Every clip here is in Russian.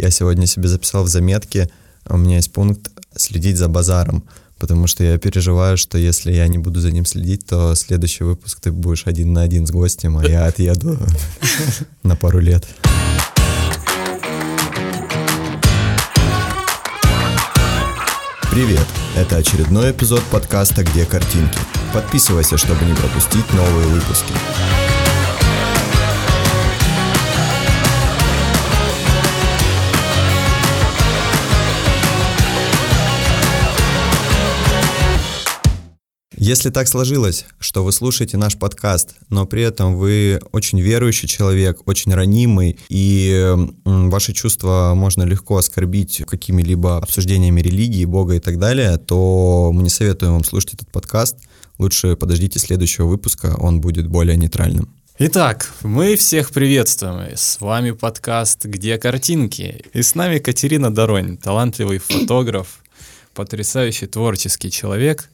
Я сегодня себе записал в заметке, у меня есть пункт «следить за базаром», потому что я переживаю, что если я не буду за ним следить, то следующий выпуск ты будешь один на один с гостем, а я отъеду на пару лет. Привет! Это очередной эпизод подкаста «Где картинки?». Подписывайся, чтобы не пропустить новые выпуски. Если так сложилось, что вы слушаете наш подкаст, но при этом вы очень верующий человек, очень ранимый, и ваши чувства можно легко оскорбить какими-либо обсуждениями религии, Бога и так далее, то мы не советуем вам слушать этот подкаст. Лучше подождите следующего выпуска, он будет более нейтральным. Итак, мы всех приветствуем. С вами подкаст «Где картинки?» И с нами Катерина Доронь, талантливый фотограф, потрясающий творческий человек.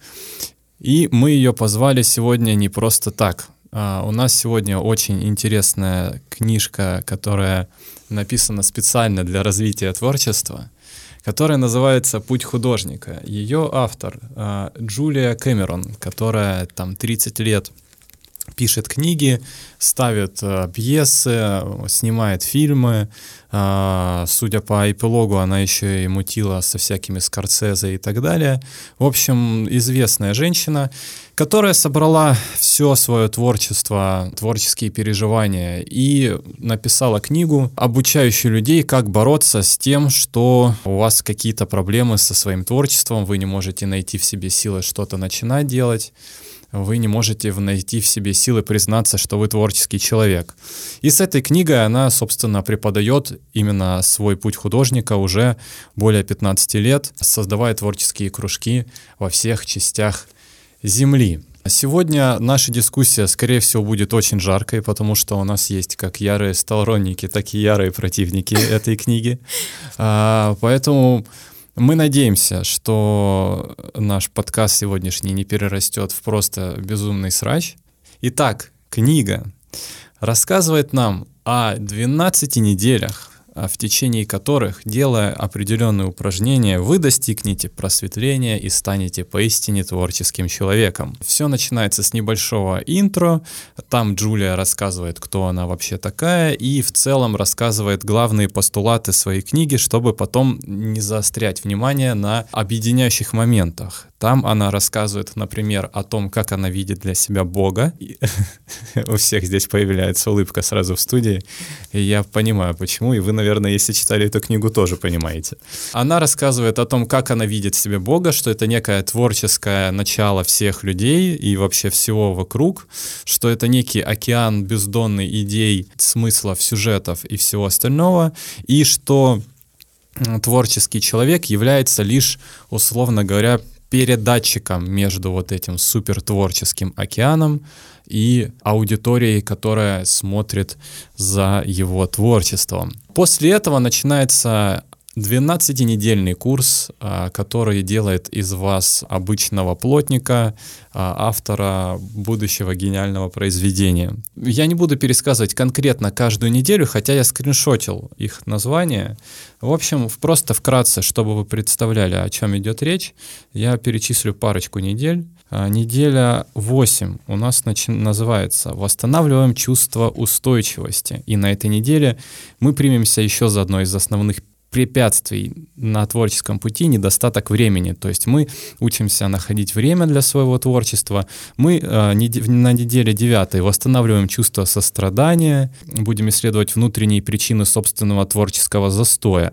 И мы ее позвали сегодня не просто так. А, у нас сегодня очень интересная книжка, которая написана специально для развития творчества, которая называется «Путь художника». Ее автор а, Джулия Кэмерон, которая там 30 лет пишет книги, ставит э, пьесы, снимает фильмы. Э, судя по эпилогу, она еще и мутила со всякими Скорсезе и так далее. В общем, известная женщина, которая собрала все свое творчество, творческие переживания и написала книгу, обучающую людей, как бороться с тем, что у вас какие-то проблемы со своим творчеством, вы не можете найти в себе силы что-то начинать делать вы не можете найти в себе силы признаться, что вы творческий человек. И с этой книгой она, собственно, преподает именно свой путь художника уже более 15 лет, создавая творческие кружки во всех частях Земли. Сегодня наша дискуссия, скорее всего, будет очень жаркой, потому что у нас есть как ярые сторонники, так и ярые противники этой книги. А, поэтому мы надеемся, что наш подкаст сегодняшний не перерастет в просто безумный срач. Итак, книга рассказывает нам о 12 неделях в течение которых, делая определенные упражнения, вы достигнете просветления и станете поистине творческим человеком. Все начинается с небольшого интро, там Джулия рассказывает, кто она вообще такая, и в целом рассказывает главные постулаты своей книги, чтобы потом не заострять внимание на объединяющих моментах. Там она рассказывает, например, о том, как она видит для себя Бога. У всех здесь появляется улыбка сразу в студии. И я понимаю, почему. И вы, наверное, если читали эту книгу, тоже понимаете. Она рассказывает о том, как она видит себе Бога, что это некое творческое начало всех людей и вообще всего вокруг, что это некий океан бездонный идей, смыслов, сюжетов и всего остального, и что творческий человек является лишь, условно говоря, передатчиком между вот этим супертворческим океаном и аудиторией, которая смотрит за его творчеством. После этого начинается 12-недельный курс, а, который делает из вас обычного плотника, а, автора будущего гениального произведения. Я не буду пересказывать конкретно каждую неделю, хотя я скриншотил их название. В общем, просто вкратце, чтобы вы представляли, о чем идет речь, я перечислю парочку недель. А, неделя 8 у нас начи- называется «Восстанавливаем чувство устойчивости». И на этой неделе мы примемся еще за одно из основных препятствий на творческом пути недостаток времени. То есть мы учимся находить время для своего творчества. Мы э, на неделе 9 восстанавливаем чувство сострадания, будем исследовать внутренние причины собственного творческого застоя.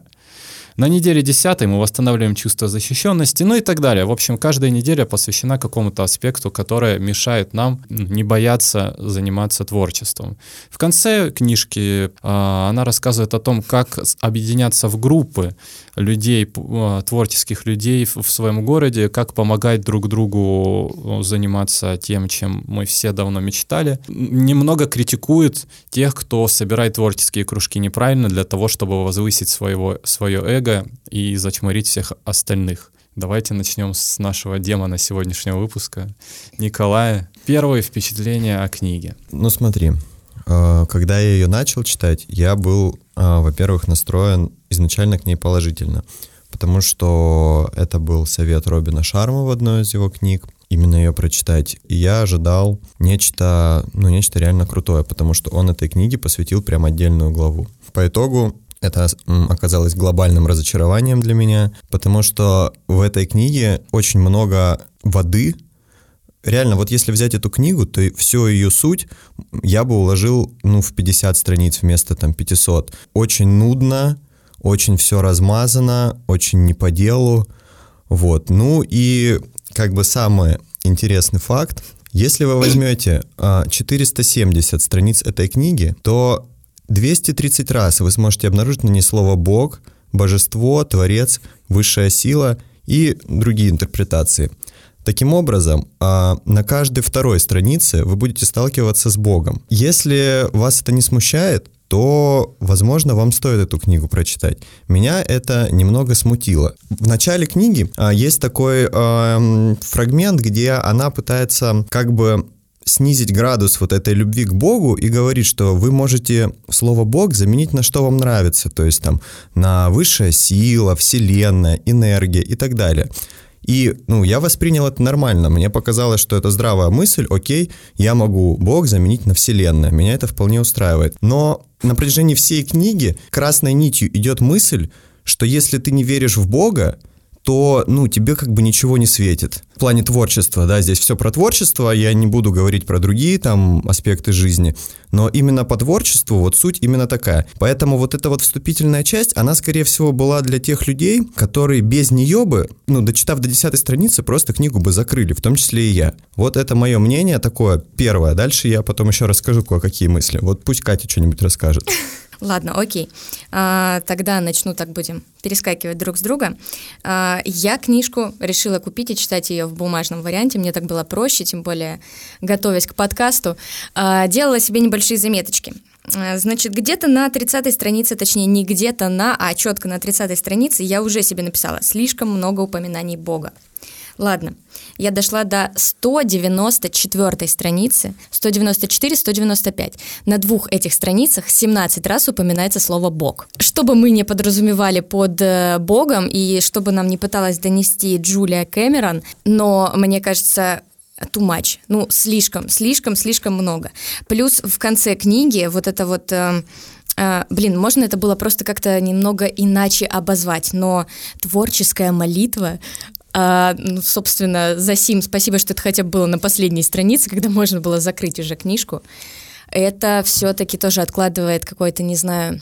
На неделе 10 мы восстанавливаем чувство защищенности, ну и так далее. В общем, каждая неделя посвящена какому-то аспекту, который мешает нам не бояться заниматься творчеством. В конце книжки э, она рассказывает о том, как объединяться в группы людей, э, творческих людей в, своем городе, как помогать друг другу заниматься тем, чем мы все давно мечтали. Немного критикует тех, кто собирает творческие кружки неправильно для того, чтобы возвысить своего, свое эго, и зачморить всех остальных. Давайте начнем с нашего демона сегодняшнего выпуска. Николая, первые впечатления о книге. Ну смотри, а, когда я ее начал читать, я был, а, во-первых, настроен изначально к ней положительно, потому что это был совет Робина Шарма в одной из его книг, именно ее прочитать. И я ожидал нечто, ну, нечто реально крутое, потому что он этой книге посвятил прям отдельную главу. По итогу это оказалось глобальным разочарованием для меня, потому что в этой книге очень много воды. Реально, вот если взять эту книгу, то всю ее суть я бы уложил, ну, в 50 страниц вместо там 500. Очень нудно, очень все размазано, очень не по делу. Вот. Ну и как бы самый интересный факт, если вы возьмете 470 а, страниц этой книги, то 230 раз вы сможете обнаружить на ней слово «бог», «божество», «творец», «высшая сила» и другие интерпретации. Таким образом, а, на каждой второй странице вы будете сталкиваться с Богом. Если вас это не смущает, то, возможно, вам стоит эту книгу прочитать. Меня это немного смутило. В начале книги а, есть такой а, фрагмент, где она пытается как бы снизить градус вот этой любви к Богу и говорить, что вы можете слово Бог заменить на что вам нравится, то есть там на высшая сила, вселенная, энергия и так далее. И, ну, я воспринял это нормально. Мне показалось, что это здравая мысль. Окей, я могу Бог заменить на Вселенную. Меня это вполне устраивает. Но на протяжении всей книги красной нитью идет мысль, что если ты не веришь в Бога, то, ну, тебе как бы ничего не светит. В плане творчества, да, здесь все про творчество, я не буду говорить про другие там аспекты жизни, но именно по творчеству вот суть именно такая. Поэтому вот эта вот вступительная часть, она, скорее всего, была для тех людей, которые без нее бы, ну, дочитав до десятой страницы, просто книгу бы закрыли, в том числе и я. Вот это мое мнение такое первое. Дальше я потом еще расскажу кое-какие мысли. Вот пусть Катя что-нибудь расскажет. Ладно, окей. А, тогда начну так будем перескакивать друг с друга. А, я книжку решила купить и читать ее в бумажном варианте. Мне так было проще, тем более готовясь к подкасту. А, делала себе небольшие заметочки. А, значит, где-то на 30 странице, точнее, не где-то на, а четко на 30 странице я уже себе написала слишком много упоминаний Бога. Ладно, я дошла до 194 страницы, 194-195. На двух этих страницах 17 раз упоминается слово «бог». Что бы мы не подразумевали под э, «богом» и что бы нам не пыталась донести Джулия Кэмерон, но мне кажется, too much, ну, слишком, слишком, слишком много. Плюс в конце книги вот это вот... Э, Uh, блин, можно это было просто как-то немного иначе обозвать, но творческая молитва а, ну, собственно, за сим спасибо, что это хотя бы было на последней странице, когда можно было закрыть уже книжку. Это все-таки тоже откладывает какой-то, не знаю,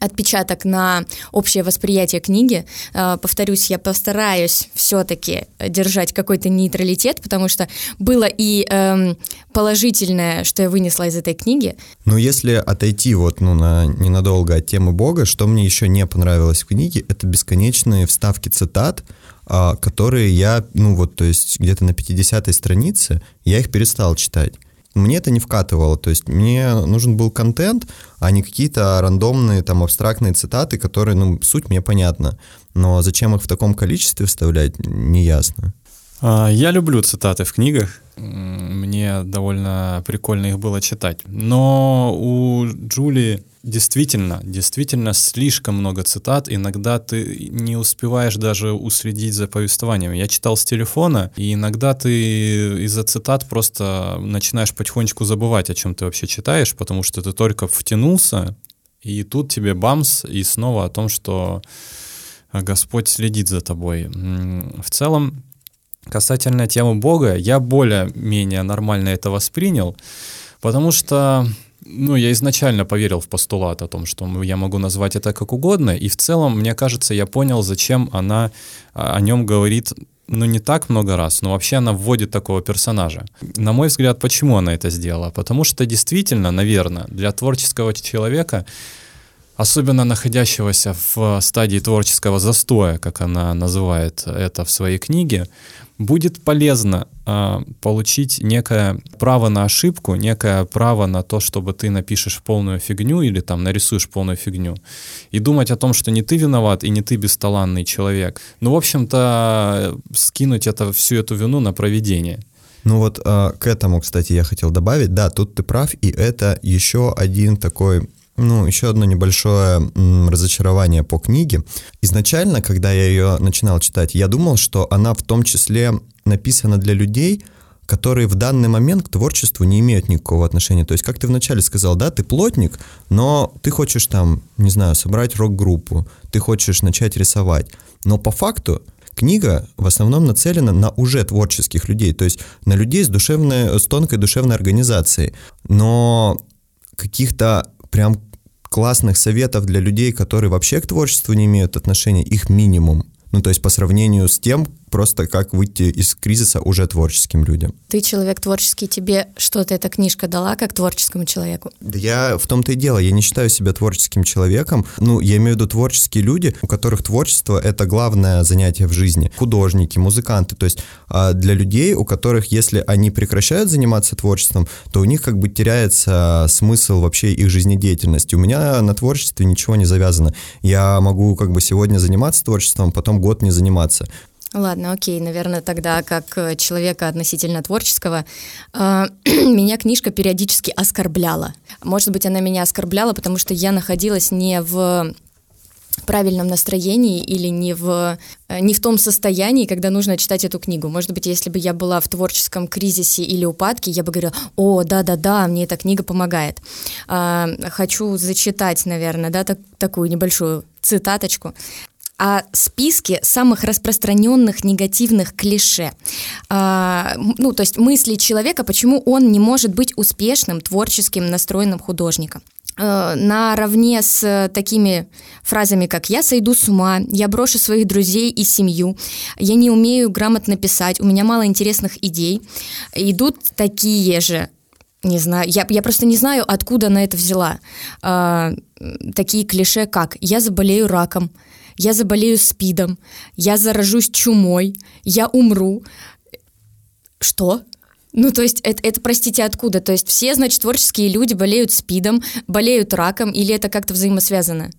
отпечаток на общее восприятие книги. А, повторюсь, я постараюсь все-таки держать какой-то нейтралитет, потому что было и эм, положительное, что я вынесла из этой книги. Ну, если отойти вот ну, на ненадолго от темы Бога, что мне еще не понравилось в книге, это бесконечные вставки цитат, которые я, ну вот, то есть где-то на 50-й странице я их перестал читать. Мне это не вкатывало, то есть мне нужен был контент, а не какие-то рандомные там абстрактные цитаты, которые, ну, суть мне понятна. Но зачем их в таком количестве вставлять, не ясно. А, я люблю цитаты в книгах. Мне довольно прикольно их было читать. Но у Джулии действительно, действительно слишком много цитат. Иногда ты не успеваешь даже уследить за повествованием. Я читал с телефона, и иногда ты из-за цитат просто начинаешь потихонечку забывать, о чем ты вообще читаешь, потому что ты только втянулся, и тут тебе бамс, и снова о том, что Господь следит за тобой. В целом, касательно темы Бога, я более-менее нормально это воспринял, потому что ну, я изначально поверил в постулат о том, что я могу назвать это как угодно, и в целом, мне кажется, я понял, зачем она а, о нем говорит ну, не так много раз, но вообще она вводит такого персонажа. На мой взгляд, почему она это сделала? Потому что действительно, наверное, для творческого человека, особенно находящегося в стадии творческого застоя, как она называет это в своей книге, будет полезно э, получить некое право на ошибку, некое право на то, чтобы ты напишешь полную фигню или там нарисуешь полную фигню, и думать о том, что не ты виноват и не ты бесталанный человек. Ну, в общем-то, скинуть это, всю эту вину на проведение. Ну вот э, к этому, кстати, я хотел добавить, да, тут ты прав, и это еще один такой ну, еще одно небольшое разочарование по книге. Изначально, когда я ее начинал читать, я думал, что она в том числе написана для людей, которые в данный момент к творчеству не имеют никакого отношения. То есть, как ты вначале сказал, да, ты плотник, но ты хочешь там, не знаю, собрать рок-группу, ты хочешь начать рисовать. Но по факту книга в основном нацелена на уже творческих людей, то есть на людей с, душевной, с тонкой душевной организацией. Но каких-то прям классных советов для людей, которые вообще к творчеству не имеют отношения, их минимум. Ну, то есть по сравнению с тем, просто как выйти из кризиса уже творческим людям. Ты человек творческий, тебе что-то эта книжка дала как творческому человеку? Да я в том-то и дело, я не считаю себя творческим человеком. Ну, я имею в виду творческие люди, у которых творчество — это главное занятие в жизни. Художники, музыканты. То есть а для людей, у которых, если они прекращают заниматься творчеством, то у них как бы теряется смысл вообще их жизнедеятельности. У меня на творчестве ничего не завязано. Я могу как бы сегодня заниматься творчеством, потом год не заниматься. Ладно, окей, наверное, тогда как э, человека относительно творческого, э, меня книжка периодически оскорбляла. Может быть, она меня оскорбляла, потому что я находилась не в правильном настроении или не в, э, не в том состоянии, когда нужно читать эту книгу. Может быть, если бы я была в творческом кризисе или упадке, я бы говорила, о, да-да-да, мне эта книга помогает. А, хочу зачитать, наверное, да, так, такую небольшую цитаточку о списке самых распространенных негативных клише. А, ну, то есть мысли человека, почему он не может быть успешным, творческим, настроенным художником а, наравне с такими фразами, как «я сойду с ума», «я брошу своих друзей и семью», «я не умею грамотно писать», «у меня мало интересных идей», идут такие же не знаю, я, я просто не знаю, откуда она это взяла. А, такие клише, как «я заболею раком», я заболею спидом, я заражусь чумой, я умру. Что? Ну, то есть, это, это, простите, откуда? То есть, все, значит, творческие люди болеют спидом, болеют раком, или это как-то взаимосвязано?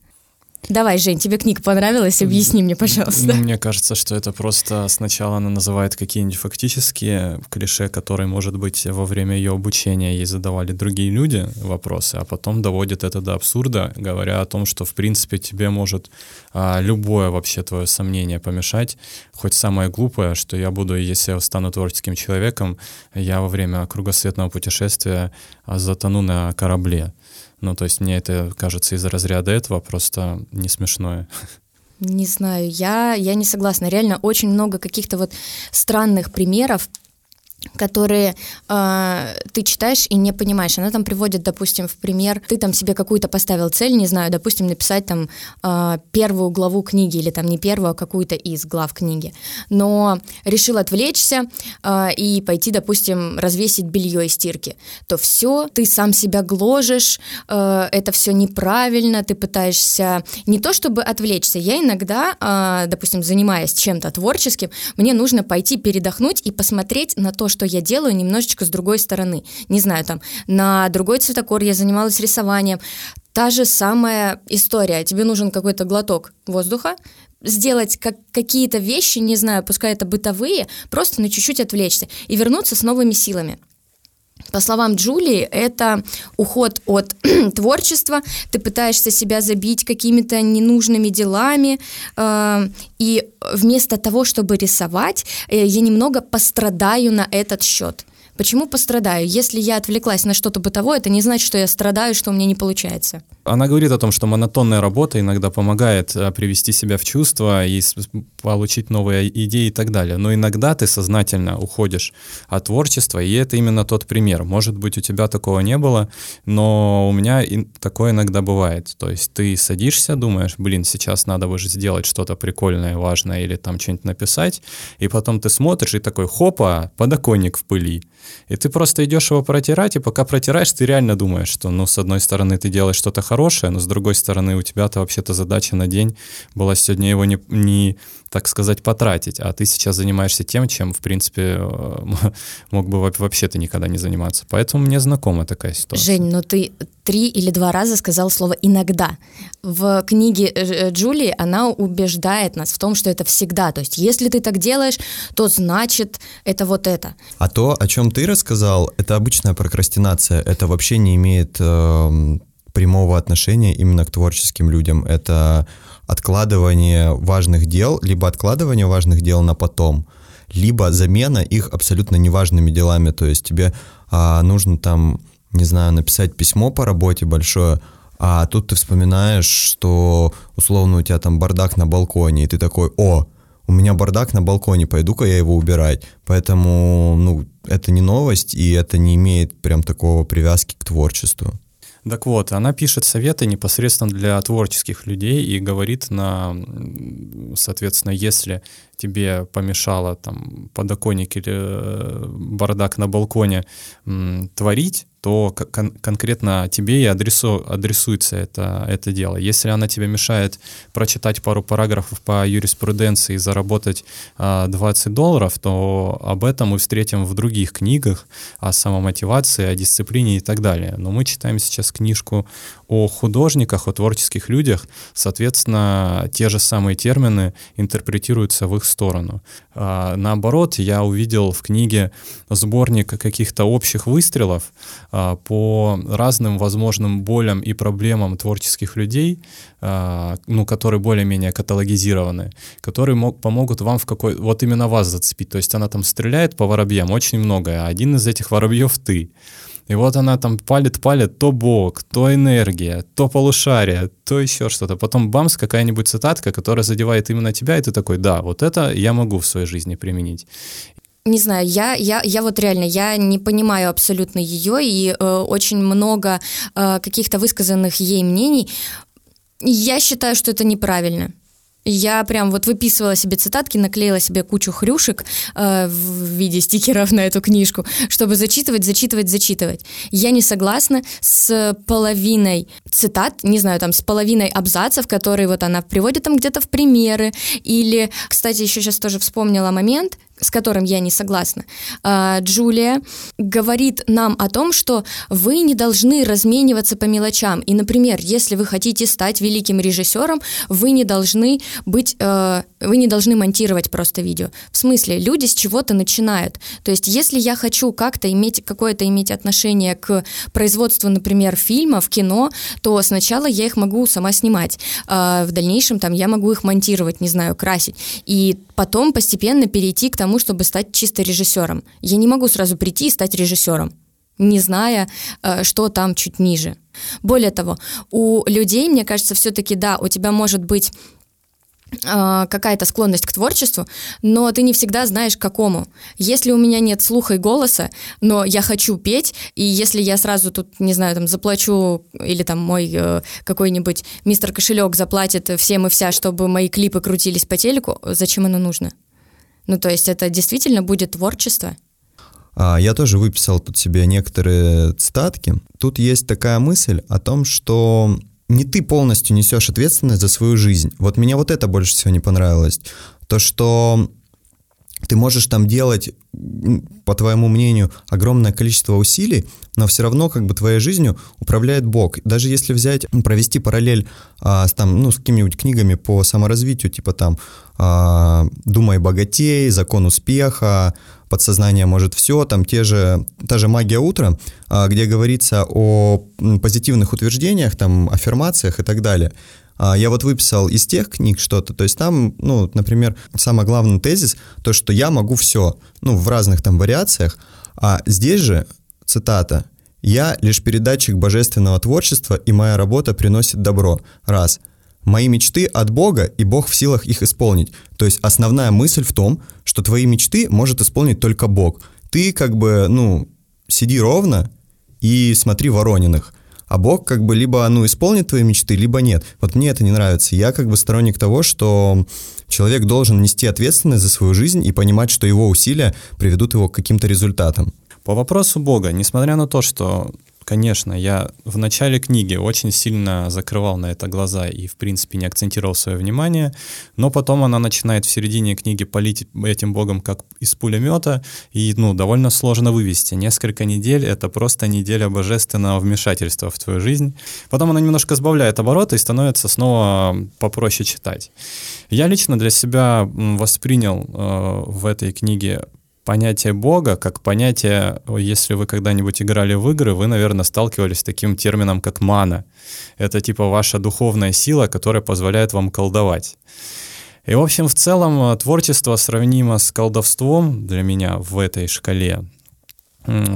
Давай, Жень, тебе книга понравилась? Объясни мне, пожалуйста. Мне кажется, что это просто сначала она называет какие-нибудь фактические клише, которые, может быть, во время ее обучения ей задавали другие люди вопросы, а потом доводит это до абсурда, говоря о том, что, в принципе, тебе может а, любое вообще твое сомнение помешать, хоть самое глупое, что я буду, если я стану творческим человеком, я во время кругосветного путешествия затону на корабле. Ну, то есть мне это кажется из разряда этого просто не смешное. Не знаю, я, я не согласна. Реально очень много каких-то вот странных примеров которые э, ты читаешь и не понимаешь. Она там приводит, допустим, в пример, ты там себе какую-то поставил цель, не знаю, допустим, написать там э, первую главу книги или там не первую, а какую-то из глав книги, но решил отвлечься э, и пойти, допустим, развесить белье из стирки, то все, ты сам себя гложешь, э, это все неправильно, ты пытаешься не то чтобы отвлечься, я иногда, э, допустим, занимаясь чем-то творческим, мне нужно пойти передохнуть и посмотреть на то, что я делаю немножечко с другой стороны. Не знаю, там, на другой цветокор я занималась рисованием. Та же самая история. Тебе нужен какой-то глоток воздуха, сделать как, какие-то вещи, не знаю, пускай это бытовые, просто на чуть-чуть отвлечься и вернуться с новыми силами. По словам Джулии, это уход от творчества, ты пытаешься себя забить какими-то ненужными делами, э, и вместо того, чтобы рисовать, э, я немного пострадаю на этот счет. Почему пострадаю? Если я отвлеклась на что-то бытовое, это не значит, что я страдаю, что у меня не получается. Она говорит о том, что монотонная работа иногда помогает э, привести себя в чувство и получить новые идеи и так далее. Но иногда ты сознательно уходишь от творчества, и это именно тот пример. Может быть, у тебя такого не было, но у меня такое иногда бывает. То есть ты садишься, думаешь, блин, сейчас надо бы же сделать что-то прикольное, важное или там что-нибудь написать, и потом ты смотришь и такой, хопа, подоконник в пыли. И ты просто идешь его протирать, и пока протираешь, ты реально думаешь, что, ну, с одной стороны, ты делаешь что-то хорошее, но с другой стороны, у тебя-то вообще-то задача на день была сегодня его не, не так сказать, потратить, а ты сейчас занимаешься тем, чем, в принципе, э, мог бы вообще-то никогда не заниматься. Поэтому мне знакома такая ситуация. Жень, но ты три или два раза сказал слово «иногда». В книге э, э, Джулии она убеждает нас в том, что это всегда. То есть если ты так делаешь, то значит это вот это. А то, о чем ты рассказал, это обычная прокрастинация. Это вообще не имеет э, прямого отношения именно к творческим людям. Это откладывание важных дел, либо откладывание важных дел на потом, либо замена их абсолютно неважными делами. То есть тебе а, нужно там, не знаю, написать письмо по работе большое, а тут ты вспоминаешь, что условно у тебя там бардак на балконе, и ты такой, о, у меня бардак на балконе, пойду-ка я его убирать. Поэтому, ну, это не новость, и это не имеет прям такого привязки к творчеству. Так вот, она пишет советы непосредственно для творческих людей и говорит на, соответственно, если тебе помешало там подоконник или э, бардак на балконе творить, то кон- конкретно тебе и адресу, адресуется это, это дело. Если она тебе мешает прочитать пару параграфов по юриспруденции и заработать а, 20 долларов, то об этом мы встретим в других книгах о самомотивации, о дисциплине и так далее. Но мы читаем сейчас книжку о художниках, о творческих людях, соответственно, те же самые термины интерпретируются в их сторону. А, наоборот, я увидел в книге сборник каких-то общих выстрелов, по разным возможным болям и проблемам творческих людей, а, ну, которые более-менее каталогизированы, которые мог, помогут вам в какой... Вот именно вас зацепить. То есть она там стреляет по воробьям очень много, а один из этих воробьев ты. И вот она там палит-палит, то бог, то энергия, то полушарие, то еще что-то. Потом бамс, какая-нибудь цитатка, которая задевает именно тебя, и ты такой, да, вот это я могу в своей жизни применить не знаю, я, я, я вот реально, я не понимаю абсолютно ее, и э, очень много э, каких-то высказанных ей мнений. Я считаю, что это неправильно. Я прям вот выписывала себе цитатки, наклеила себе кучу хрюшек э, в виде стикеров на эту книжку, чтобы зачитывать, зачитывать, зачитывать. Я не согласна с половиной цитат, не знаю, там, с половиной абзацев, которые вот она приводит там где-то в примеры. Или, кстати, еще сейчас тоже вспомнила момент, с которым я не согласна. А, Джулия говорит нам о том, что вы не должны размениваться по мелочам. И, например, если вы хотите стать великим режиссером, вы не должны быть, э, вы не должны монтировать просто видео. В смысле, люди с чего-то начинают. То есть, если я хочу как-то иметь какое-то иметь отношение к производству, например, фильмов, кино, то сначала я их могу сама снимать. А в дальнейшем там я могу их монтировать, не знаю, красить. И потом постепенно перейти к тому, чтобы стать чисто режиссером. Я не могу сразу прийти и стать режиссером, не зная, э, что там чуть ниже. Более того, у людей, мне кажется, все-таки да, у тебя может быть какая-то склонность к творчеству, но ты не всегда знаешь, к какому. Если у меня нет слуха и голоса, но я хочу петь, и если я сразу тут, не знаю, там заплачу, или там мой э, какой-нибудь мистер кошелек заплатит всем и вся, чтобы мои клипы крутились по телеку, зачем оно нужно? Ну, то есть это действительно будет творчество. А, я тоже выписал под себе некоторые цитатки. Тут есть такая мысль о том, что не ты полностью несешь ответственность за свою жизнь. Вот меня вот это больше всего не понравилось. То, что ты можешь там делать, по твоему мнению, огромное количество усилий, но все равно как бы твоей жизнью управляет Бог. Даже если взять, провести параллель а, с, там, ну, с какими-нибудь книгами по саморазвитию, типа там а, «Думай богатей», «Закон успеха», «Подсознание может все», там те же, та же «Магия утра», а, где говорится о позитивных утверждениях, там, аффирмациях и так далее – а, я вот выписал из тех книг что-то, то есть там, ну, например, самый главный тезис, то, что я могу все, ну, в разных там вариациях, а здесь же, цитата, «Я лишь передатчик божественного творчества, и моя работа приносит добро». Раз. Мои мечты от Бога, и Бог в силах их исполнить. То есть основная мысль в том, что твои мечты может исполнить только Бог. Ты как бы, ну, сиди ровно и смотри Ворониных а Бог как бы либо, ну, исполнит твои мечты, либо нет. Вот мне это не нравится. Я как бы сторонник того, что человек должен нести ответственность за свою жизнь и понимать, что его усилия приведут его к каким-то результатам. По вопросу Бога, несмотря на то, что Конечно, я в начале книги очень сильно закрывал на это глаза и, в принципе, не акцентировал свое внимание, но потом она начинает в середине книги палить этим богом как из пулемета, и, ну, довольно сложно вывести. Несколько недель — это просто неделя божественного вмешательства в твою жизнь. Потом она немножко сбавляет обороты и становится снова попроще читать. Я лично для себя воспринял э, в этой книге понятие Бога как понятие, если вы когда-нибудь играли в игры, вы, наверное, сталкивались с таким термином, как мана. Это типа ваша духовная сила, которая позволяет вам колдовать. И, в общем, в целом творчество сравнимо с колдовством для меня в этой шкале.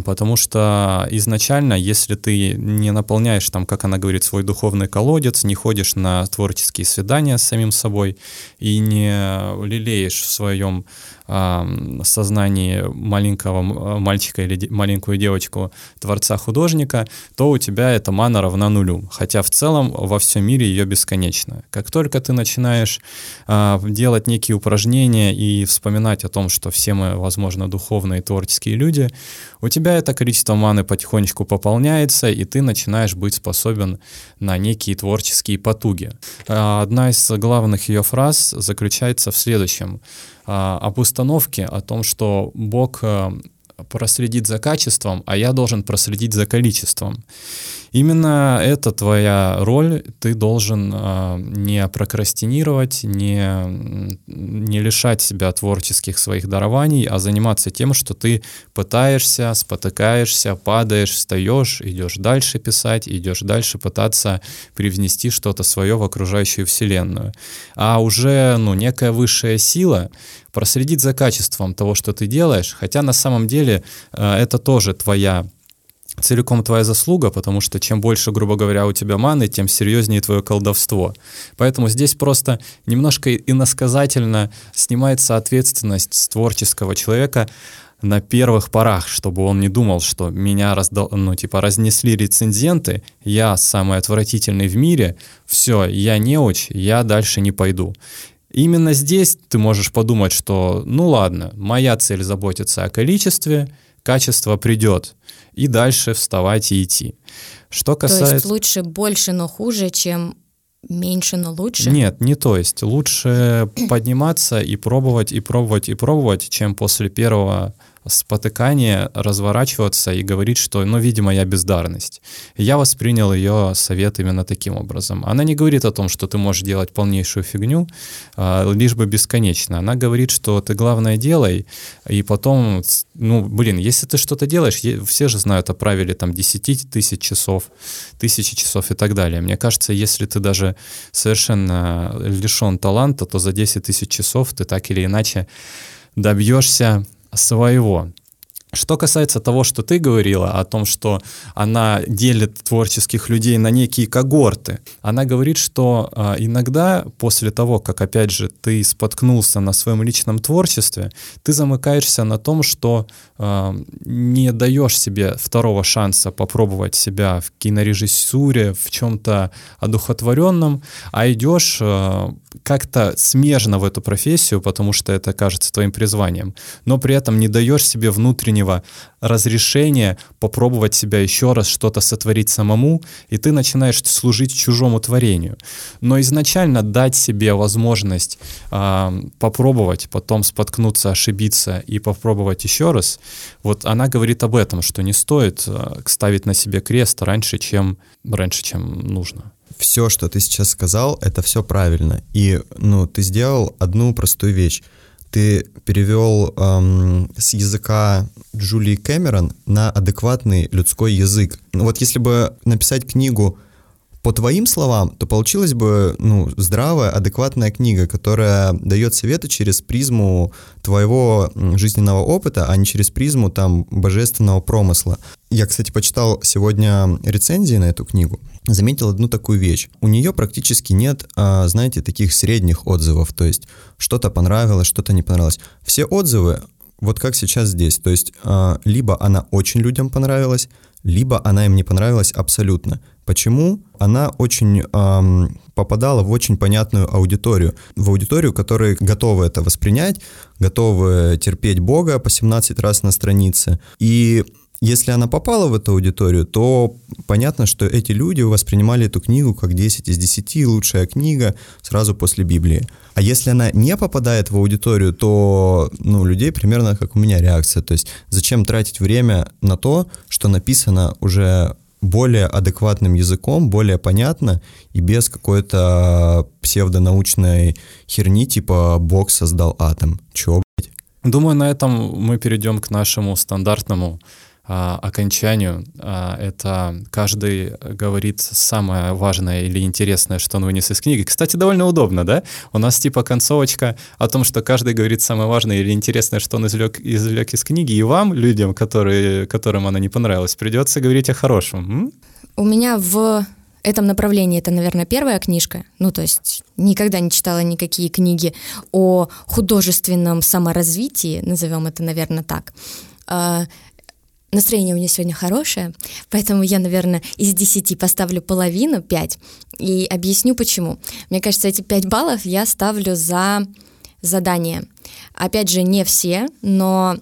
Потому что изначально, если ты не наполняешь, там, как она говорит, свой духовный колодец, не ходишь на творческие свидания с самим собой и не лелеешь в своем сознании маленького мальчика или маленькую девочку творца-художника, то у тебя эта мана равна нулю. Хотя в целом во всем мире ее бесконечно. Как только ты начинаешь а, делать некие упражнения и вспоминать о том, что все мы, возможно, духовные творческие люди, у тебя это количество маны потихонечку пополняется, и ты начинаешь быть способен на некие творческие потуги. А, одна из главных ее фраз заключается в следующем. А, об установке, о том, что Бог э, проследит за качеством, а я должен проследить за количеством. Именно это твоя роль. Ты должен э, не прокрастинировать, не, не лишать себя творческих своих дарований, а заниматься тем, что ты пытаешься, спотыкаешься, падаешь, встаешь, идешь дальше писать, идешь дальше пытаться привнести что-то свое в окружающую вселенную. А уже ну, некая высшая сила проследит за качеством того, что ты делаешь, хотя на самом деле э, это тоже твоя целиком твоя заслуга, потому что чем больше, грубо говоря, у тебя маны, тем серьезнее твое колдовство. Поэтому здесь просто немножко иносказательно снимается ответственность с творческого человека на первых порах, чтобы он не думал, что меня раздал, ну, типа, разнесли рецензенты, я самый отвратительный в мире, все, я неуч, я дальше не пойду. Именно здесь ты можешь подумать, что, ну ладно, моя цель заботиться о количестве, качество придет и дальше вставать и идти. Что касается... То есть лучше больше, но хуже, чем меньше, но лучше? Нет, не то есть. Лучше подниматься и пробовать, и пробовать, и пробовать, чем после первого спотыкание разворачиваться и говорить, что, ну, видимо, я бездарность. я воспринял ее совет именно таким образом. Она не говорит о том, что ты можешь делать полнейшую фигню, а, лишь бы бесконечно. Она говорит, что ты главное делай, и потом, ну, блин, если ты что-то делаешь, все же знают о правиле там 10 тысяч часов, тысячи часов и так далее. Мне кажется, если ты даже совершенно лишен таланта, то за 10 тысяч часов ты так или иначе добьешься своего. Что касается того, что ты говорила, о том, что она делит творческих людей на некие когорты, она говорит, что э, иногда после того, как, опять же, ты споткнулся на своем личном творчестве, ты замыкаешься на том, что э, не даешь себе второго шанса попробовать себя в кинорежиссуре, в чем-то одухотворенном, а идешь э, как-то смежно в эту профессию, потому что это кажется твоим призванием, но при этом не даешь себе внутреннего разрешения попробовать себя еще раз, что-то сотворить самому, и ты начинаешь служить чужому творению. Но изначально дать себе возможность э, попробовать, потом споткнуться, ошибиться и попробовать еще раз, вот она говорит об этом, что не стоит э, ставить на себе крест раньше, чем, раньше, чем нужно все, что ты сейчас сказал, это все правильно. И, ну, ты сделал одну простую вещь. Ты перевел эм, с языка Джулии Кэмерон на адекватный людской язык. Ну, вот если бы написать книгу по твоим словам, то получилась бы ну, здравая, адекватная книга, которая дает советы через призму твоего жизненного опыта, а не через призму там божественного промысла. Я, кстати, почитал сегодня рецензии на эту книгу, заметил одну такую вещь. У нее практически нет, а, знаете, таких средних отзывов, то есть что-то понравилось, что-то не понравилось. Все отзывы вот как сейчас здесь. То есть а, либо она очень людям понравилась, либо она им не понравилась абсолютно. Почему? Она очень эм, попадала в очень понятную аудиторию. В аудиторию, которые готовы это воспринять, готовы терпеть Бога по 17 раз на странице. И если она попала в эту аудиторию, то понятно, что эти люди воспринимали эту книгу как 10 из 10, лучшая книга сразу после Библии. А если она не попадает в аудиторию, то ну, людей примерно как у меня реакция. То есть зачем тратить время на то, что написано уже более адекватным языком, более понятно и без какой-то псевдонаучной херни типа «Бог создал атом». Чего, блядь? Думаю, на этом мы перейдем к нашему стандартному а, окончанию. А, это каждый говорит самое важное или интересное, что он вынес из книги. Кстати, довольно удобно, да? У нас типа концовочка о том, что каждый говорит самое важное или интересное, что он извлек, извлек из книги, и вам, людям, которые, которым она не понравилась, придется говорить о хорошем. М? У меня в этом направлении это, наверное, первая книжка. Ну, то есть никогда не читала никакие книги о художественном саморазвитии, назовем это, наверное, так. Настроение у меня сегодня хорошее, поэтому я, наверное, из 10 поставлю половину, 5, и объясню почему. Мне кажется, эти 5 баллов я ставлю за задание. Опять же, не все, но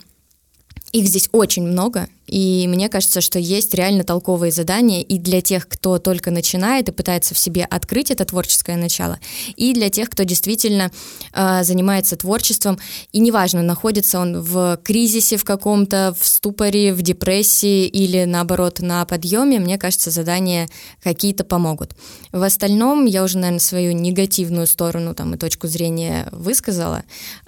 их здесь очень много, и мне кажется, что есть реально толковые задания и для тех, кто только начинает и пытается в себе открыть это творческое начало, и для тех, кто действительно э, занимается творчеством. И неважно, находится он в кризисе в каком-то, в ступоре, в депрессии или наоборот на подъеме, мне кажется, задания какие-то помогут. В остальном я уже, наверное, свою негативную сторону там, и точку зрения высказала,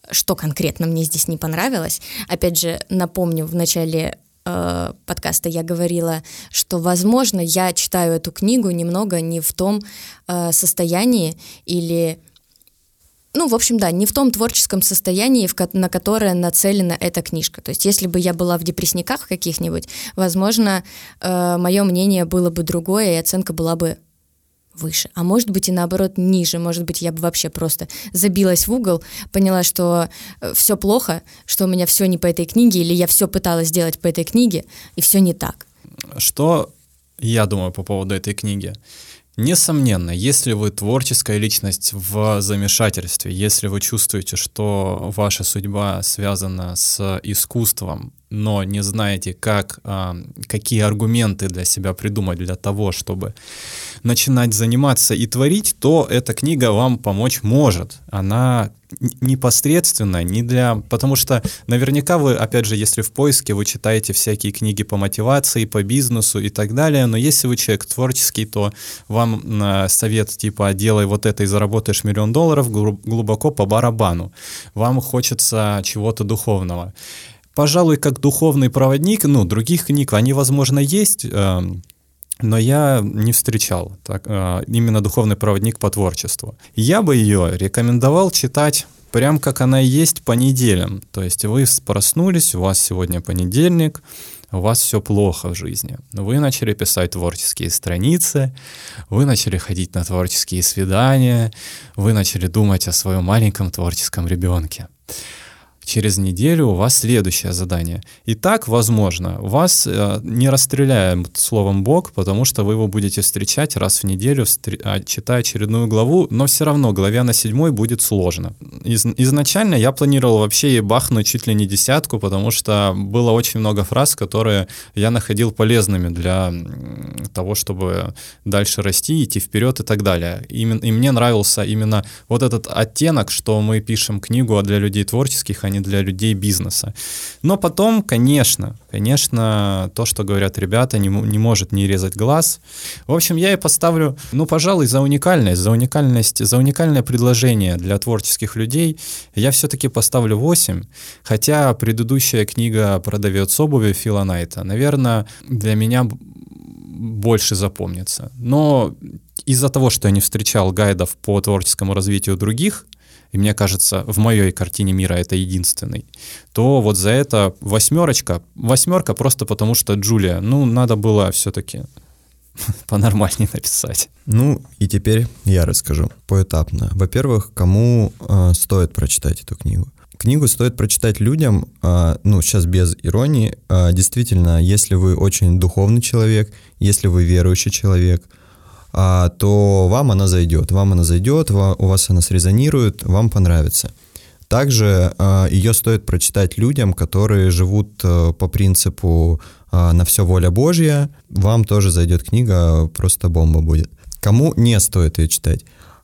что конкретно мне здесь не понравилось. Опять же, напомню, в начале э, подкаста я говорила, что, возможно, я читаю эту книгу немного не в том э, состоянии или ну, в общем, да, не в том творческом состоянии, в ко- на которое нацелена эта книжка. То есть, если бы я была в депрессниках каких-нибудь, возможно, э, мое мнение было бы другое, и оценка была бы выше, а может быть и наоборот ниже, может быть я бы вообще просто забилась в угол, поняла, что э, все плохо, что у меня все не по этой книге, или я все пыталась сделать по этой книге, и все не так. Что я думаю по поводу этой книги? Несомненно, если вы творческая личность в замешательстве, если вы чувствуете, что ваша судьба связана с искусством, но не знаете, как, а, какие аргументы для себя придумать для того, чтобы начинать заниматься и творить, то эта книга вам помочь может. Она непосредственно, не для... Потому что наверняка вы, опять же, если в поиске, вы читаете всякие книги по мотивации, по бизнесу и так далее, но если вы человек творческий, то вам э, совет типа «делай вот это и заработаешь миллион долларов» глубоко по барабану. Вам хочется чего-то духовного. Пожалуй, как духовный проводник, ну, других книг, они, возможно, есть, э, но я не встречал так, э, именно духовный проводник по творчеству. Я бы ее рекомендовал читать прям как она и есть по неделям. То есть вы проснулись, у вас сегодня понедельник, у вас все плохо в жизни. Вы начали писать творческие страницы, вы начали ходить на творческие свидания, вы начали думать о своем маленьком творческом ребенке через неделю у вас следующее задание. И так, возможно, вас э, не расстреляем словом «бог», потому что вы его будете встречать раз в неделю, а, читая очередную главу, но все равно главе на седьмой будет сложно. Из, изначально я планировал вообще ей бахнуть чуть ли не десятку, потому что было очень много фраз, которые я находил полезными для того, чтобы дальше расти, идти вперед и так далее. И, и мне нравился именно вот этот оттенок, что мы пишем книгу для людей творческих, а не для людей бизнеса. Но потом, конечно, конечно, то, что говорят ребята, не, не может не резать глаз. В общем, я и поставлю, ну, пожалуй, за уникальность, за уникальность, за уникальное предложение для творческих людей я все-таки поставлю 8, хотя предыдущая книга «Продавец обуви» Фила Найта, наверное, для меня больше запомнится. Но из-за того, что я не встречал гайдов по творческому развитию других и мне кажется, в моей картине мира это единственный, то вот за это восьмерочка, восьмерка просто потому, что Джулия, ну, надо было все-таки понормальнее написать. Ну, и теперь я расскажу поэтапно. Во-первых, кому э, стоит прочитать эту книгу? Книгу стоит прочитать людям, э, ну, сейчас без иронии, э, действительно, если вы очень духовный человек, если вы верующий человек – то вам она зайдет. Вам она зайдет, у вас она срезонирует, вам понравится. Также а, ее стоит прочитать людям, которые живут э, по принципу а, «на все воля Божья». Вам тоже зайдет книга, просто бомба будет. Кому не стоит ее читать?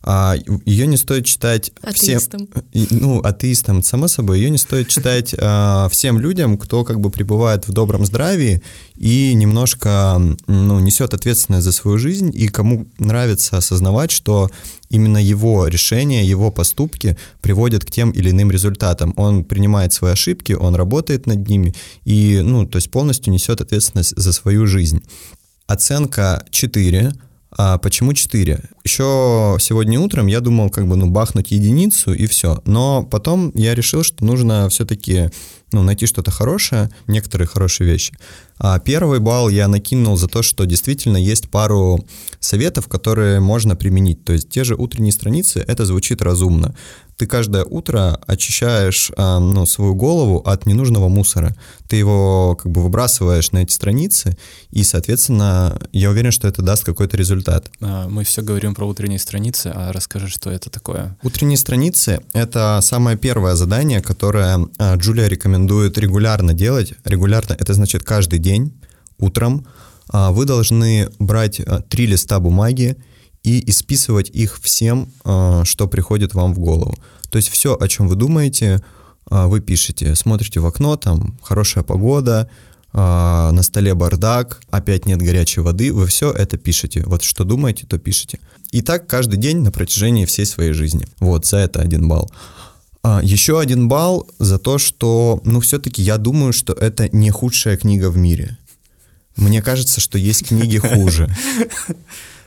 А, ее не стоит читать Атеистам. всем... Ну, атеистам, само собой, ее не стоит читать а, всем людям, кто как бы пребывает в добром здравии и немножко ну, несет ответственность за свою жизнь, и кому нравится осознавать, что именно его решения, его поступки приводят к тем или иным результатам. Он принимает свои ошибки, он работает над ними и, ну, то есть полностью несет ответственность за свою жизнь. Оценка 4. А почему 4? Еще сегодня утром я думал, как бы, ну, бахнуть единицу и все. Но потом я решил, что нужно все-таки ну, найти что-то хорошее, некоторые хорошие вещи. А первый балл я накинул за то, что действительно есть пару советов, которые можно применить. То есть те же утренние страницы, это звучит разумно ты каждое утро очищаешь э, ну, свою голову от ненужного мусора. Ты его как бы выбрасываешь на эти страницы, и, соответственно, я уверен, что это даст какой-то результат. А, мы все говорим про утренние страницы, а расскажи, что это такое? Утренние страницы — это самое первое задание, которое э, Джулия рекомендует регулярно делать. Регулярно — это значит каждый день утром. Э, вы должны брать три листа бумаги и исписывать их всем, а, что приходит вам в голову. То есть все, о чем вы думаете, а, вы пишете. Смотрите в окно, там хорошая погода, а, на столе бардак, опять нет горячей воды, вы все это пишете. Вот что думаете, то пишете. И так каждый день на протяжении всей своей жизни. Вот, за это один балл. Еще один балл за то, что, ну, все-таки я думаю, что это не худшая книга в мире. Мне кажется, что есть книги хуже.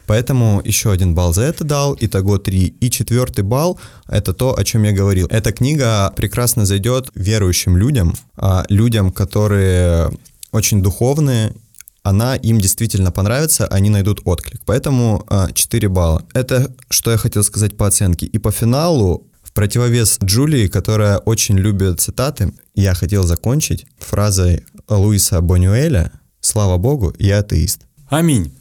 Поэтому еще один балл за это дал, итого три. И четвертый балл — это то, о чем я говорил. Эта книга прекрасно зайдет верующим людям, а, людям, которые очень духовные, она им действительно понравится, они найдут отклик. Поэтому 4 а, балла. Это что я хотел сказать по оценке. И по финалу в противовес Джулии, которая очень любит цитаты, я хотел закончить фразой Луиса Бонюэля «Слава Богу, я атеист». Аминь.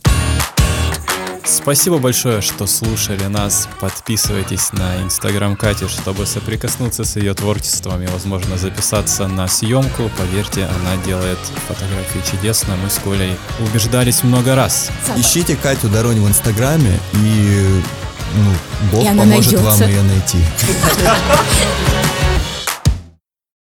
Спасибо большое, что слушали нас. Подписывайтесь на инстаграм Кати, чтобы соприкоснуться с ее творчеством и, возможно, записаться на съемку. Поверьте, она делает фотографии чудесно. Мы с Колей убеждались много раз. Ищите Катю Доронь в инстаграме, и ну, Бог поможет вам ее найти.